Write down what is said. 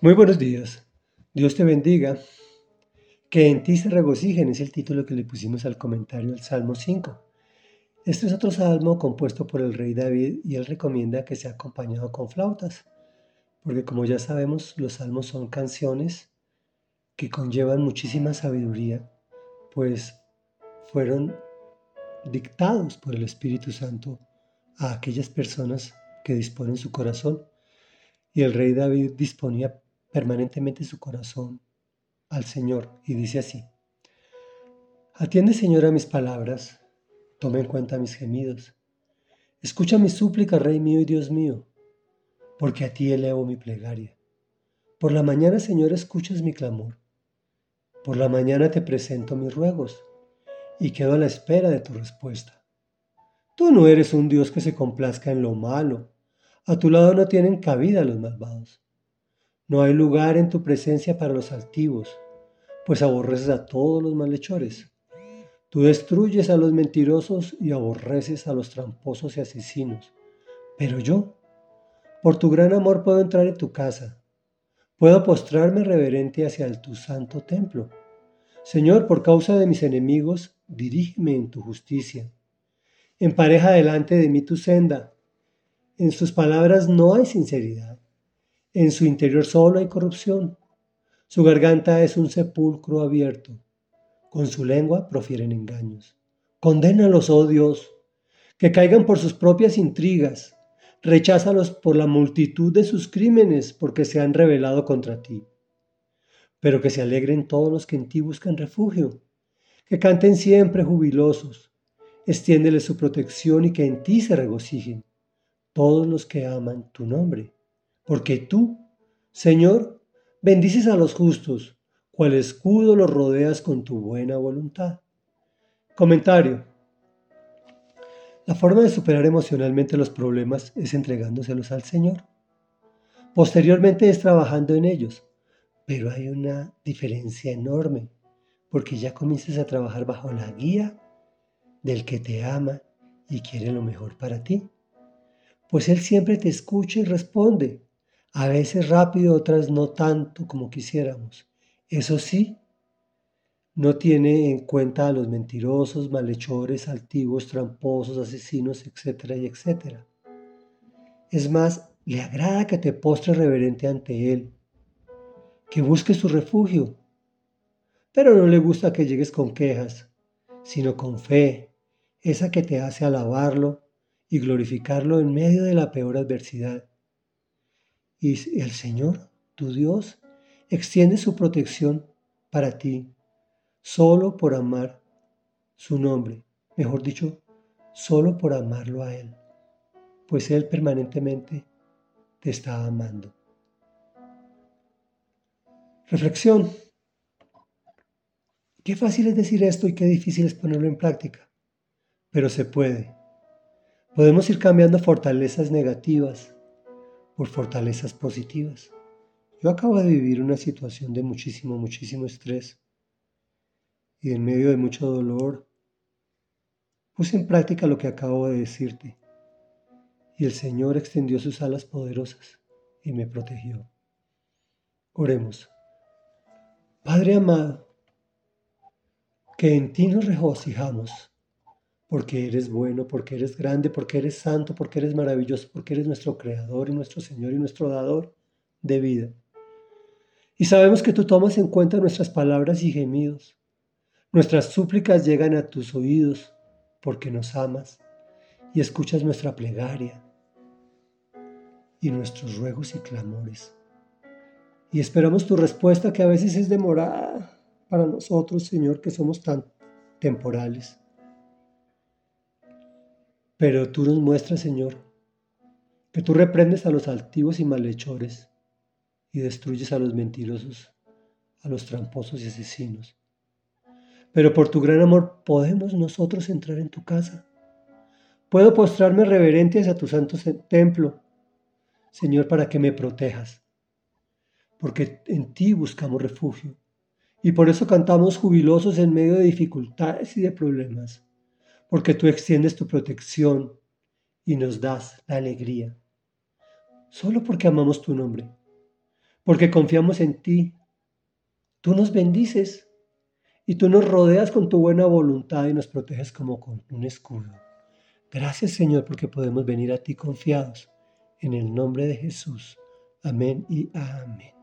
Muy buenos días. Dios te bendiga. Que en ti se regocijen es el título que le pusimos al comentario al Salmo 5. Este es otro salmo compuesto por el rey David y él recomienda que sea acompañado con flautas, porque como ya sabemos, los salmos son canciones que conllevan muchísima sabiduría, pues fueron dictados por el Espíritu Santo a aquellas personas que disponen su corazón. Y el rey David disponía permanentemente su corazón al Señor y dice así, Atiende Señor a mis palabras, toma en cuenta mis gemidos, escucha mi súplica, Rey mío y Dios mío, porque a ti elevo mi plegaria. Por la mañana, Señor, escuchas mi clamor, por la mañana te presento mis ruegos y quedo a la espera de tu respuesta. Tú no eres un Dios que se complazca en lo malo, a tu lado no tienen cabida los malvados. No hay lugar en tu presencia para los altivos, pues aborreces a todos los malhechores. Tú destruyes a los mentirosos y aborreces a los tramposos y asesinos. Pero yo, por tu gran amor, puedo entrar en tu casa. Puedo postrarme reverente hacia tu santo templo. Señor, por causa de mis enemigos, dirígeme en tu justicia. Empareja delante de mí tu senda. En sus palabras no hay sinceridad. En su interior solo hay corrupción. Su garganta es un sepulcro abierto. Con su lengua profieren engaños. Condénalos, oh Dios, que caigan por sus propias intrigas. Recházalos por la multitud de sus crímenes, porque se han rebelado contra ti. Pero que se alegren todos los que en ti buscan refugio, que canten siempre jubilosos. Extiéndeles su protección y que en ti se regocijen todos los que aman tu nombre porque tú, Señor, bendices a los justos, cual escudo los rodeas con tu buena voluntad. Comentario. La forma de superar emocionalmente los problemas es entregándoselos al Señor. Posteriormente es trabajando en ellos, pero hay una diferencia enorme, porque ya comienzas a trabajar bajo la guía del que te ama y quiere lo mejor para ti. Pues Él siempre te escucha y responde, a veces rápido, otras no tanto como quisiéramos. Eso sí, no tiene en cuenta a los mentirosos, malhechores, altivos, tramposos, asesinos, etcétera y etcétera. Es más, le agrada que te postres reverente ante Él, que busques su refugio, pero no le gusta que llegues con quejas, sino con fe, esa que te hace alabarlo y glorificarlo en medio de la peor adversidad. Y el Señor, tu Dios, extiende su protección para ti, solo por amar su nombre, mejor dicho, solo por amarlo a Él, pues Él permanentemente te está amando. Reflexión. Qué fácil es decir esto y qué difícil es ponerlo en práctica, pero se puede. Podemos ir cambiando fortalezas negativas por fortalezas positivas. Yo acabo de vivir una situación de muchísimo, muchísimo estrés y en medio de mucho dolor puse en práctica lo que acabo de decirte y el Señor extendió sus alas poderosas y me protegió. Oremos. Padre amado, que en ti nos regocijamos porque eres bueno, porque eres grande, porque eres santo, porque eres maravilloso, porque eres nuestro creador y nuestro Señor y nuestro dador de vida. Y sabemos que tú tomas en cuenta nuestras palabras y gemidos. Nuestras súplicas llegan a tus oídos porque nos amas y escuchas nuestra plegaria y nuestros ruegos y clamores. Y esperamos tu respuesta que a veces es demorada para nosotros, Señor, que somos tan temporales. Pero tú nos muestras, Señor, que tú reprendes a los altivos y malhechores y destruyes a los mentirosos, a los tramposos y asesinos. Pero por tu gran amor podemos nosotros entrar en tu casa. Puedo postrarme reverente hacia tu santo templo, Señor, para que me protejas. Porque en ti buscamos refugio. Y por eso cantamos jubilosos en medio de dificultades y de problemas porque tú extiendes tu protección y nos das la alegría. Solo porque amamos tu nombre, porque confiamos en ti. Tú nos bendices y tú nos rodeas con tu buena voluntad y nos proteges como con un escudo. Gracias Señor porque podemos venir a ti confiados. En el nombre de Jesús. Amén y amén.